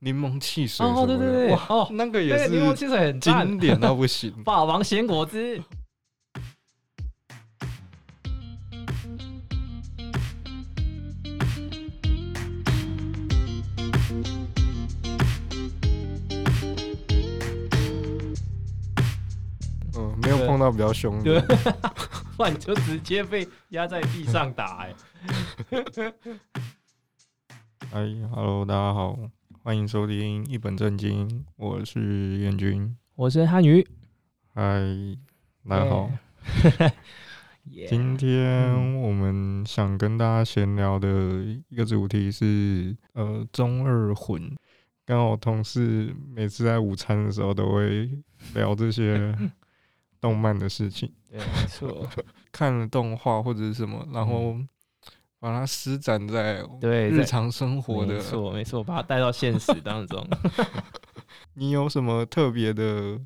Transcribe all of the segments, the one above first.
柠檬汽水哦对对对，哇，哦那个也是柠檬汽水很经典到不行，霸王鲜果汁。嗯，没有碰到比较凶的，对，不然就直接被压在地上打哎、欸。哎，Hello，大家好，欢迎收听一本正经，我是彦君，我是汉语，嗨，大家好。Yeah. 今天我们想跟大家闲聊的一个主题是，呃，中二魂。刚好同事每次在午餐的时候都会聊这些。动漫的事情，对，没错。看了动画或者是什么，然后把它施展在对日常生活的，没错没错，把它带到现实当中。你有什么特别的、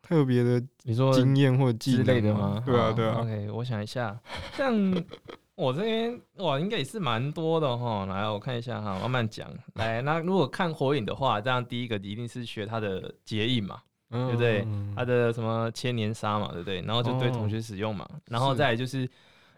特别的，你说经验或技能之类的吗？对啊，对啊。OK，我想一下，像我这边哇，应该也是蛮多的哈。来，我看一下哈，慢慢讲。来，那如果看火影的话，这样第一个一定是学它的结印嘛。对不对？他的什么千年杀嘛，对不对？然后就对同学使用嘛，然后再来就是，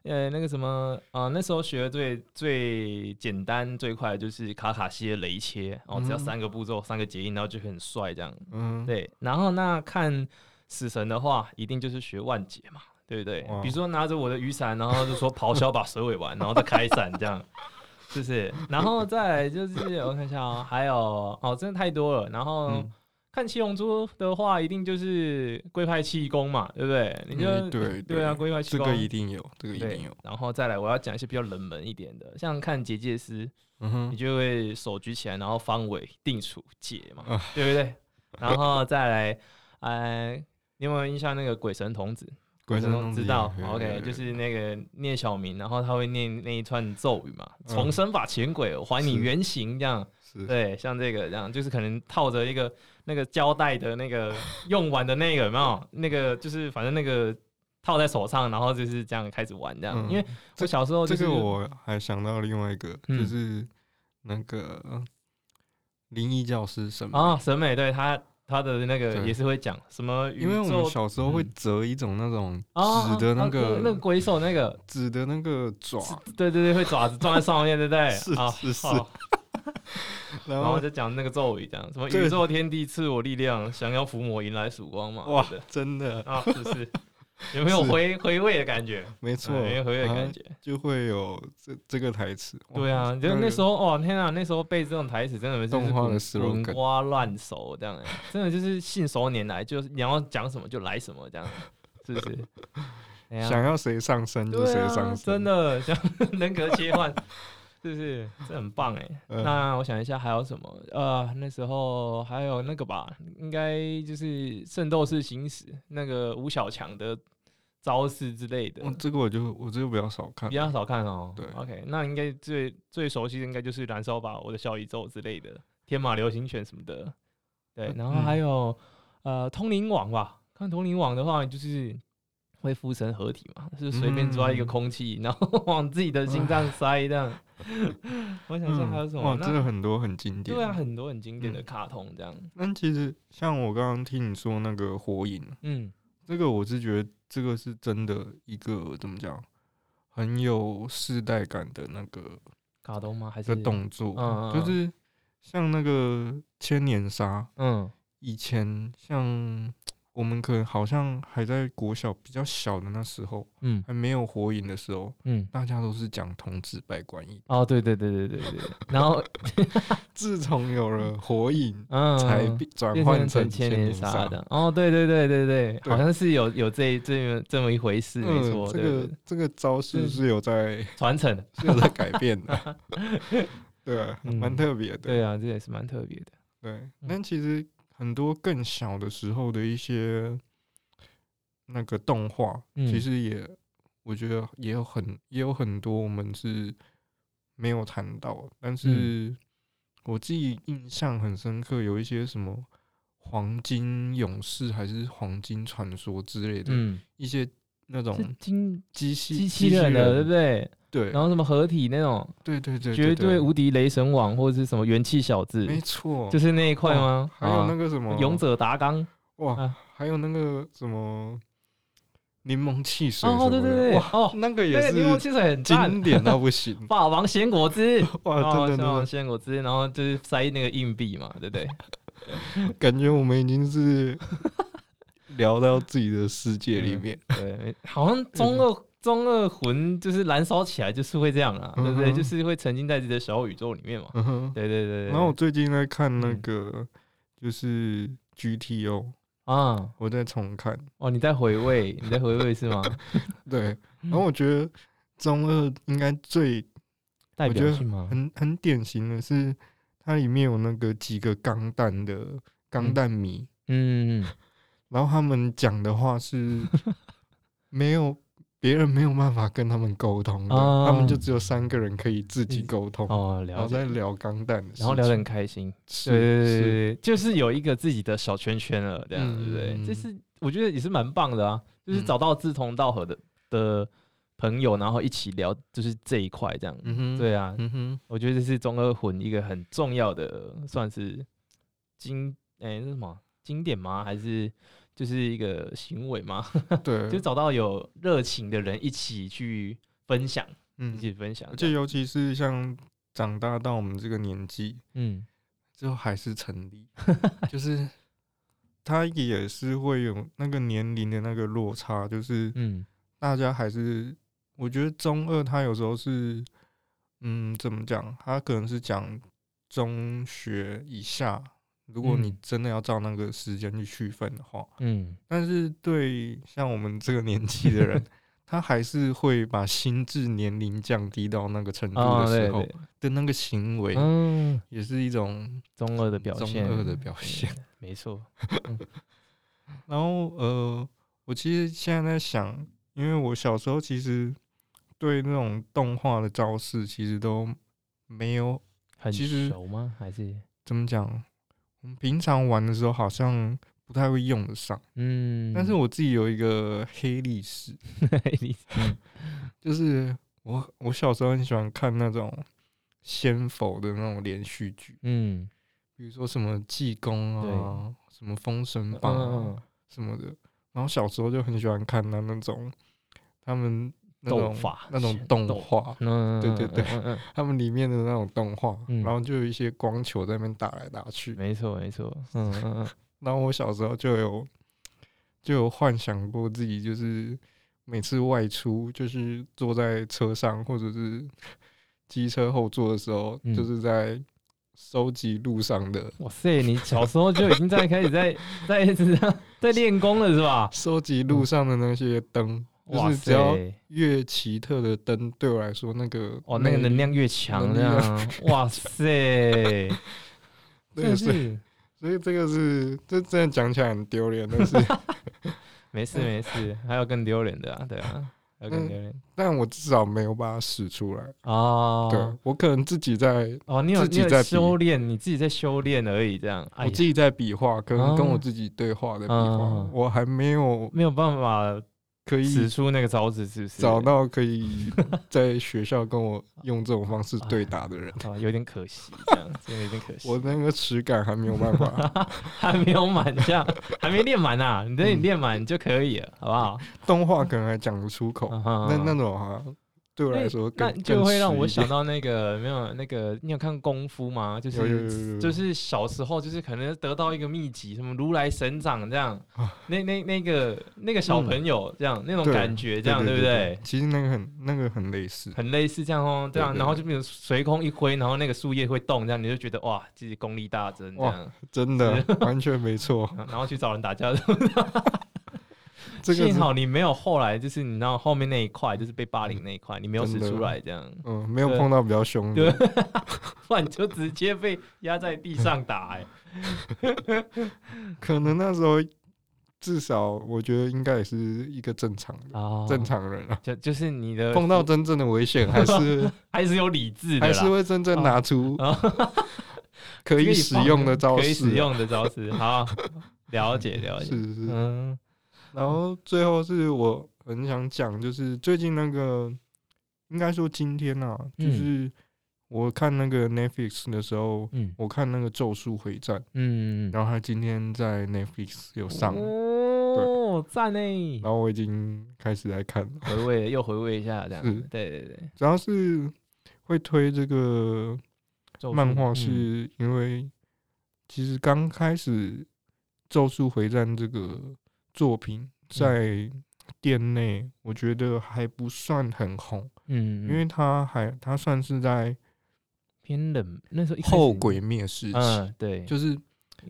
呃，那个什么啊，那时候学的最最简单最快的就是卡卡西的雷切，哦，只要三个步骤，三个结印，然后就很帅这样。嗯，对。然后那看死神的话，一定就是学万劫嘛，对不对？比如说拿着我的雨伞，然后就说咆哮把蛇尾完，然后再开伞这样，是不是？然后再就是我看一下哦，还有哦，真的太多了，然后。看七龙珠的话，一定就是龟派气功嘛，对不对？你就、嗯、对对，对啊，龟派气功这个一定有，这个一定有。然后再来，我要讲一些比较冷门一点的，像看结界师，嗯哼，你就会手举起来，然后方位定处解嘛，啊、对不对？然后再来，哎，你有没有印象那个鬼神童子？鬼神童子知道，OK，就是那个聂小明，然后他会念那一串咒语嘛，重生法前鬼，还你原形这样。对，像这个这样，就是可能套着一个那个胶带的那个 用完的那个有没有？那个就是反正那个套在手上，然后就是这样开始玩这样。嗯、因为我小时候、就是、这个我还想到另外一个，嗯、就是那个灵异教师审美啊，审美对他他的那个也是会讲什么？因为我们小时候会折一种那种纸的那个、嗯啊啊、那个鬼手那个纸的那个爪，对对对，会爪子撞在上面，对不对？是 是是。然后就讲那个咒语，这样什么宇宙天地赐我力量，想要伏魔迎来曙光嘛？哇，真的啊，是不是？有没有回回味的感觉？没错，没有回味的感觉，就会有这这个台词。对啊，就那时候哇，天啊，那时候背这种台词真的是滚瓜烂熟这样，真的就是信手拈来，就是你要讲什么就来什么这样，是不是？想要谁上身就谁上身，真的像人格切换。是不是？这很棒哎。嗯、那我想一下还有什么？呃，那时候还有那个吧，应该就是《圣斗士星矢》那个吴小强的招式之类的。哦、这个我就我这个比较少看，比较少看哦。对，OK，那应该最最熟悉的应该就是《燃烧吧我的小宇宙》之类的，《天马流星拳》什么的。对，然后还有、嗯、呃《通灵王》吧，看《通灵王》的话就是。会附身合体嘛？是随便抓一个空气，嗯、然后 往自己的心脏塞这样。我想说还有什么？哇，真的很多很经典。对啊，很多很经典的卡通这样。那、嗯、其实像我刚刚听你说那个火影，嗯，这个我是觉得这个是真的一个怎么讲，很有世代感的那个卡通吗？还是动作？嗯，就是像那个千年杀，嗯，以前像。我们可能好像还在国小比较小的那时候，嗯，还没有火影的时候，嗯，大家都是讲童子拜观音。哦，对对对对对对。然后，自从有了火影，嗯，才转换成千年杀的。哦，对对对对对，好像是有有这这么这么一回事，没错。这个这个招式是有在 传承，是有在改变的。对啊，蛮特别的。对啊，这也是蛮特别的。对，但其实。很多更小的时候的一些那个动画，嗯、其实也我觉得也有很也有很多我们是没有谈到，但是我自己印象很深刻，有一些什么黄金勇士还是黄金传说之类的，一些那种机器机器人的，对不对？对，然后什么合体那种，对对对，绝对无敌雷神网或者是什么元气小子，没错，就是那一块吗？还有那个什么？勇者达纲，哇，还有那个什么柠檬汽水，哦对对对，哦那个也是柠檬汽水很经典到不行，霸王鲜果汁，哇，真的霸王鲜果汁，然后就是塞那个硬币嘛，对不对？感觉我们已经是聊到自己的世界里面，对，好像中二。中二魂就是燃烧起来，就是会这样啊，对不对？就是会沉浸在自己的小宇宙里面嘛。对对对。然后我最近在看那个，就是 GTO 啊，我在重看。哦，你在回味，你在回味是吗？对。然后我觉得中二应该最代表性吗？很很典型的是，它里面有那个几个钢弹的钢弹迷，嗯，然后他们讲的话是 没有。别人没有办法跟他们沟通的，他们就只有三个人可以自己沟通哦，然后在聊钢弹，然后聊得很开心，对对对，就是有一个自己的小圈圈了，这样对不对？这是我觉得也是蛮棒的啊，就是找到志同道合的的朋友，然后一起聊，就是这一块这样，对啊，我觉得这是中二魂一个很重要的，算是经哎是什么经典吗？还是？就是一个行为嘛，对，就找到有热情的人一起去分享，嗯，一起分享。而且尤其是像长大到我们这个年纪，嗯，之后还是成立，就是他也是会有那个年龄的那个落差，就是嗯，大家还是我觉得中二他有时候是，嗯，怎么讲？他可能是讲中学以下。如果你真的要照那个时间去区分的话，嗯，但是对像我们这个年纪的人，他还是会把心智年龄降低到那个程度的时候的那个行为，嗯，也是一种中二的表现，中二的表现，没错。然后呃，我其实现在在想，因为我小时候其实对那种动画的招式其实都没有很熟吗？还是怎么讲？我们平常玩的时候好像不太会用得上，嗯，但是我自己有一个黑历史，黑历史，就是我我小时候很喜欢看那种仙佛的那种连续剧，嗯，比如说什么济公啊，什么封神榜啊什么的，然后小时候就很喜欢看那那种他们。那种那种动画，嗯对对对，他们里面的那种动画，然后就有一些光球在那边打来打去，没错没错，嗯嗯嗯。然后我小时候就有就有幻想过自己，就是每次外出，就是坐在车上或者是机车后座的时候，就是在收集路上的。哇塞，你小时候就已经在开始在在在练功了是吧？收集路上的那些灯。就是只要越奇特的灯，对我来说，那个哦，那个能量越强，这样，哇塞，对，所以，所以这个是，这真的讲起来很丢脸，但是 没事没事，还有更丢脸的啊，对啊，还有更丢脸，但我至少没有把它使出来。哦，对，我可能自己在哦，你有自己在修炼，你自己在修炼而已，这样，我自己在比划，可能跟我自己对话的比划，我还没有没有办法。可以使出那个招子，是不是找到可以在学校跟我用这种方式对打的人？啊，有点可惜，这样真的有点可惜。我那个齿感还没有办法，还没有满，这样还没练满啊！你等你练满就可以了，好不好？动画可能还讲不出口，那那种哈。对我来说，那就会让我想到那个没有那个，你有看功夫吗？就是就是小时候，就是可能得到一个秘籍，什么如来神掌这样，那那那个那个小朋友这样那种感觉，这样对不对？其实那个很那个很类似，很类似这样哦，这样然后就比如随空一挥，然后那个树叶会动，这样你就觉得哇，自己功力大增，这样真的完全没错。然后去找人打架。幸好你没有后来，就是你知道后面那一块，就是被霸凌那一块，你没有使出来，这样，嗯，没有碰到比较凶的，对，不然你就直接被压在地上打，哎，可能那时候至少我觉得应该也是一个正常的正常人啊，就就是你的碰到真正的危险，还是还是有理智的，还是会真正拿出可以使用的招式，可以使用的招式，好，了解了解，是是，嗯。然后最后是我很想讲，就是最近那个应该说今天啊，就是我看那个 Netflix 的时候，嗯，我看那个《咒术回战》，嗯，然后他今天在 Netflix 有上，哦，赞呢。然后我已经开始在看，回味又回味一下，这样，是对对对，主要是会推这个漫画，是因为其实刚开始《咒术回战》这个作品在。店内我觉得还不算很红，嗯，因为他还他算是在偏冷，那时候后鬼灭时期，嗯，对，就是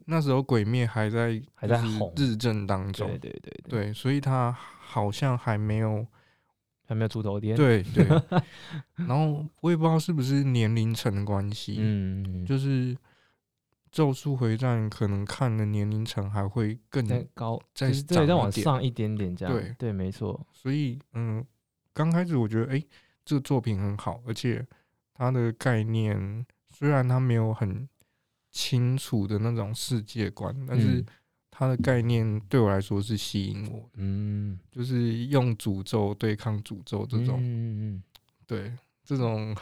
那时候鬼灭还在还在红日正当中，对对对对，所以他好像还没有还没有出头天，对对，然后我也不知道是不是年龄层的关系，嗯，就是。咒术回战可能看的年龄层还会更高，再再再往上一点点这样。对对，没错。所以嗯，刚开始我觉得哎、欸，这个作品很好，而且它的概念虽然它没有很清楚的那种世界观，但是它的概念对我来说是吸引我。嗯，就是用诅咒对抗诅咒这种。嗯嗯，对这种。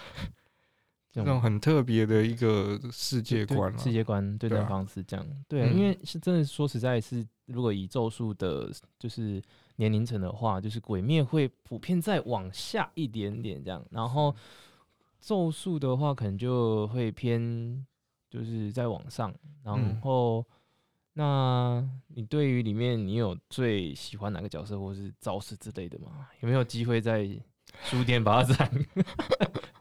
这种很特别的一个世界观，世界观对待方式这样，对，因为是真的说实在，是如果以咒术的，就是年龄层的话，就是鬼灭会普遍再往下一点点这样，然后咒术的话可能就会偏就是再往上，然后那你对于里面你有最喜欢哪个角色或是招式之类的吗？有没有机会在书店把它 展？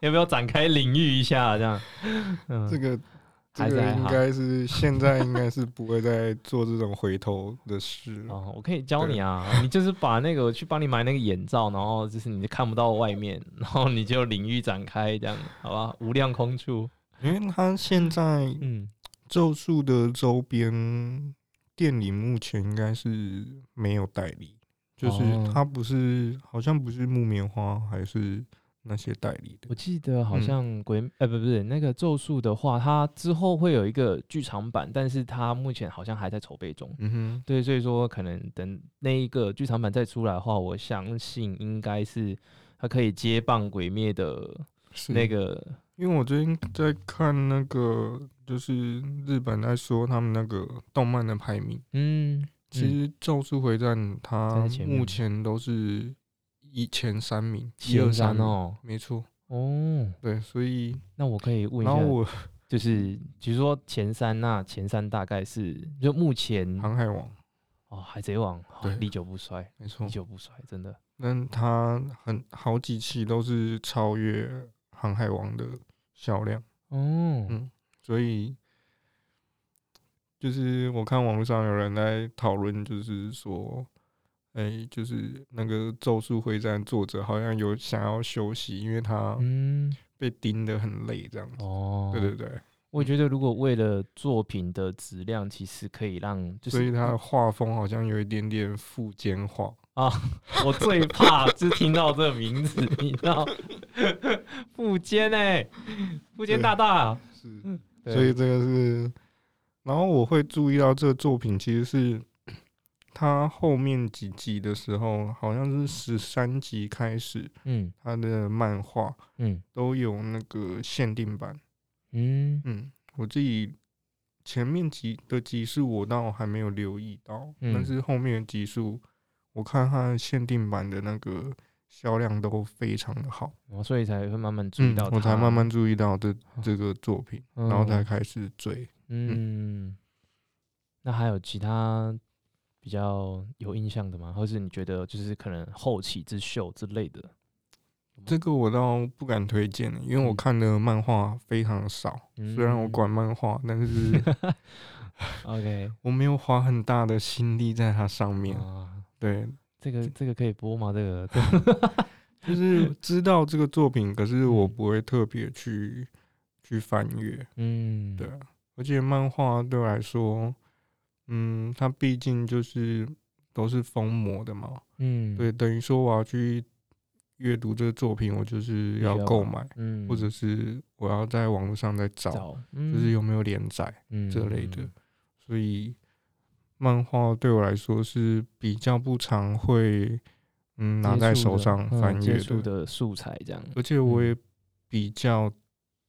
要不要展开领域一下？这样，嗯、这个这个应该是现在应该是不会再做这种回头的事哦。我可以教你啊，你就是把那个我去帮你买那个眼罩，然后就是你看不到外面，然后你就领域展开这样，好吧？无量空处，因为他现在嗯，咒术的周边店里目前应该是没有代理，就是他不是好像不是木棉花还是。那些代理的，我记得好像鬼，呃、嗯，欸、不不是那个咒术的话，它之后会有一个剧场版，但是它目前好像还在筹备中。嗯哼，对，所以说可能等那一个剧场版再出来的话，我相信应该是它可以接棒鬼灭的那个。因为我最近在看那个，就是日本在说他们那个动漫的排名。嗯，其实咒术回战它目前都是。一前三名，一二三哦，没错。哦，对，所以那我可以问一下，我就是比如说前三，那前三大概是就目前《航海王》哦，《海贼王》对，历久不衰，没错，历久不衰，真的。那他很好几期都是超越《航海王》的销量。哦，嗯，所以就是我看网络上有人在讨论，就是说。哎、欸，就是那个《咒术回战》作者好像有想要休息，因为他被盯得很累，这样子。哦，对对对，我觉得如果为了作品的质量，其实可以让，就是、所以他的画风好像有一点点富坚化啊。我最怕就是听到这个名字，你知道，富坚哎，富坚大大是，所以这个是，然后我会注意到这个作品其实是。他后面几集的时候，好像是十三集开始，嗯，他的漫画，嗯，都有那个限定版，嗯。嗯，我自己前面集的集数我倒还没有留意到，嗯、但是后面的集数，我看他的限定版的那个销量都非常的好，哦，所以才会慢慢注意到，我才慢慢注意到这这个作品，然后才开始追，嗯，嗯，那还有其他？比较有印象的吗？或是你觉得就是可能后起之秀之类的？这个我倒不敢推荐，因为我看的漫画非常少。嗯、虽然我管漫画，但是 OK，我没有花很大的心力在它上面。啊、对，这个这个可以播吗？这个 就是知道这个作品，可是我不会特别去去翻阅。嗯，对，而且漫画对我来说。嗯，它毕竟就是都是封魔的嘛，嗯，对，等于说我要去阅读这个作品，我就是要购买，嗯，或者是我要在网络上再找，就是有没有连载这类的，嗯、所以漫画对我来说是比较不常会嗯拿在手上翻阅的，的素材这样。而且我也比较，嗯、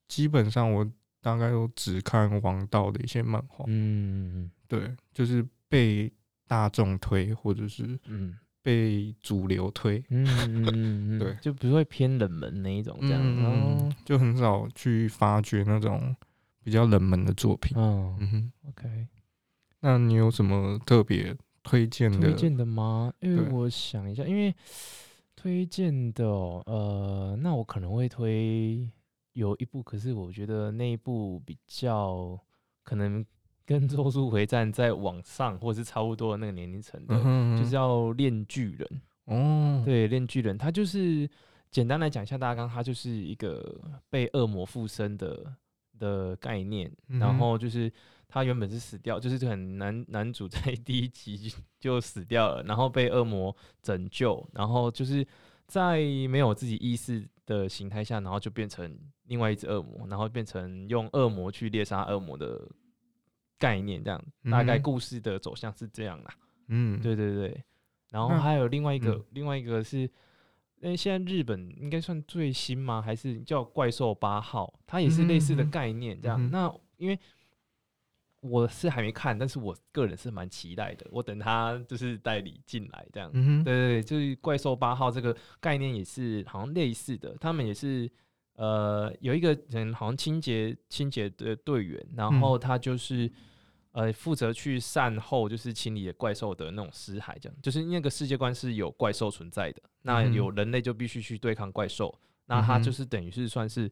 基本上我大概都只看王道的一些漫画。嗯，对，就是被大众推，或者是嗯。被主流推，嗯嗯嗯，对，就不会偏冷门那一种这样，嗯，就很少去发掘那种比较冷门的作品。嗯哼，OK，那你有什么特别推荐的？推荐的吗？因为我想一下，因为推荐的，呃，那我可能会推有一部，可是我觉得那一部比较可能。跟《咒术回战》在网上或者是差不多的那个年龄层的，就是要练巨人》哦。对，《练巨人》他就是简单来讲一下，大纲他就是一个被恶魔附身的的概念。然后就是他原本是死掉，就是很男男主在 第一集就死掉了，然后被恶魔拯救，然后就是在没有自己意识的形态下，然后就变成另外一只恶魔，然后变成用恶魔去猎杀恶魔的。概念这样，大概故事的走向是这样啦。嗯，对对对。然后还有另外一个，嗯、另外一个是，因为现在日本应该算最新吗？还是叫怪兽八号？它也是类似的概念这样。嗯、那因为我是还没看，但是我个人是蛮期待的。我等它就是代理进来这样。嗯，对对对，就是怪兽八号这个概念也是好像类似的，他们也是。呃，有一个人好像清洁清洁的队员，然后他就是。呃，负责去善后，就是清理怪兽的那种尸骸，这样，就是那个世界观是有怪兽存在的，那有人类就必须去对抗怪兽，嗯、那他就是等于是算是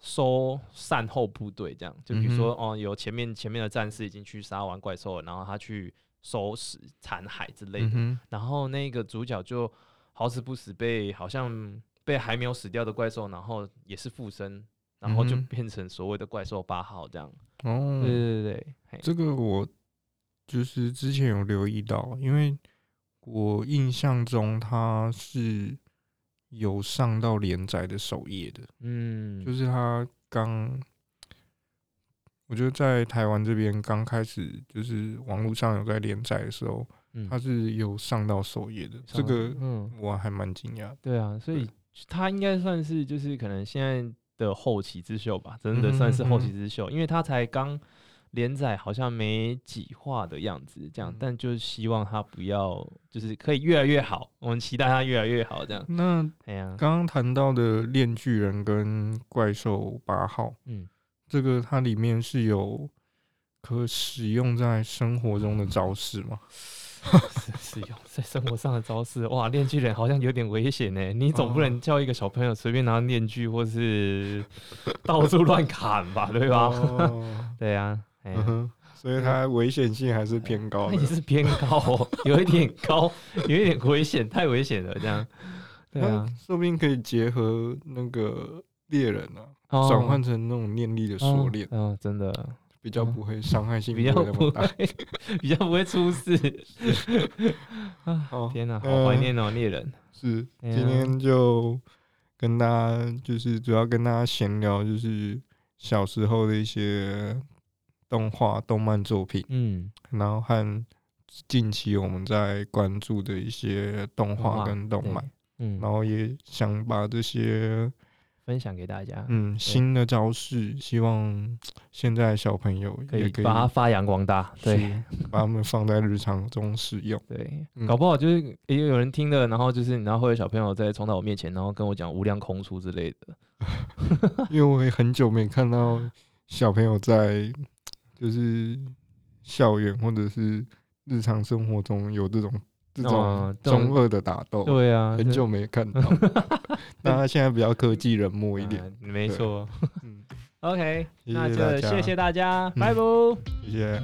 收善后部队这样，就比如说哦，有前面前面的战士已经去杀完怪兽了，然后他去收拾残骸之类的，嗯、然后那个主角就好死不死被好像被还没有死掉的怪兽，然后也是附身。然后就变成所谓的怪兽八号这样。哦，对对对对，这个我就是之前有留意到，因为我印象中他是有上到连载的首页的。嗯，就是他刚，我觉得在台湾这边刚开始就是网络上有在连载的时候，他是有上到首页的。这个嗯，我还蛮惊讶。对啊，所以他应该算是就是可能现在。的后起之秀吧，真的算是后起之秀，嗯嗯、因为他才刚连载，好像没几话的样子，这样，嗯、但就是希望他不要，就是可以越来越好，我们期待他越来越好，这样。那哎呀，刚刚谈到的链锯人跟怪兽八号，嗯，这个它里面是有可使用在生活中的招式吗？使用在生活上的招式，哇！链锯人好像有点危险呢。你总不能叫一个小朋友随便拿链锯，或是 到处乱砍吧，对吧？对呀，所以它危险性还是偏高，也是偏高哦，有一点高，有一点危险，太危险了，这样。对啊，说不定可以结合那个猎人啊，转换成那种念力的锁链。嗯，真的。比较不会伤害性比较不会，比较不会出事。啊，天哪，好怀念哦，猎人。是，今天就跟大家就是主要跟大家闲聊，就是小时候的一些动画、动漫作品。嗯，然后和近期我们在关注的一些动画跟动漫。嗯，然后也想把这些。分享给大家，嗯，新的招式，希望现在小朋友可以把它发扬光大，对，把它们放在日常中使用，对，嗯、搞不好就是也有人听了，然后就是然后会有小朋友再冲到我面前，然后跟我讲无量空出之类的，因为我也很久没看到小朋友在就是校园或者是日常生活中有这种。这种中二的打斗，对啊，很久没看到。那他现在比较科技冷漠一点，没错。嗯，OK，那就谢谢大家，拜拜。谢谢。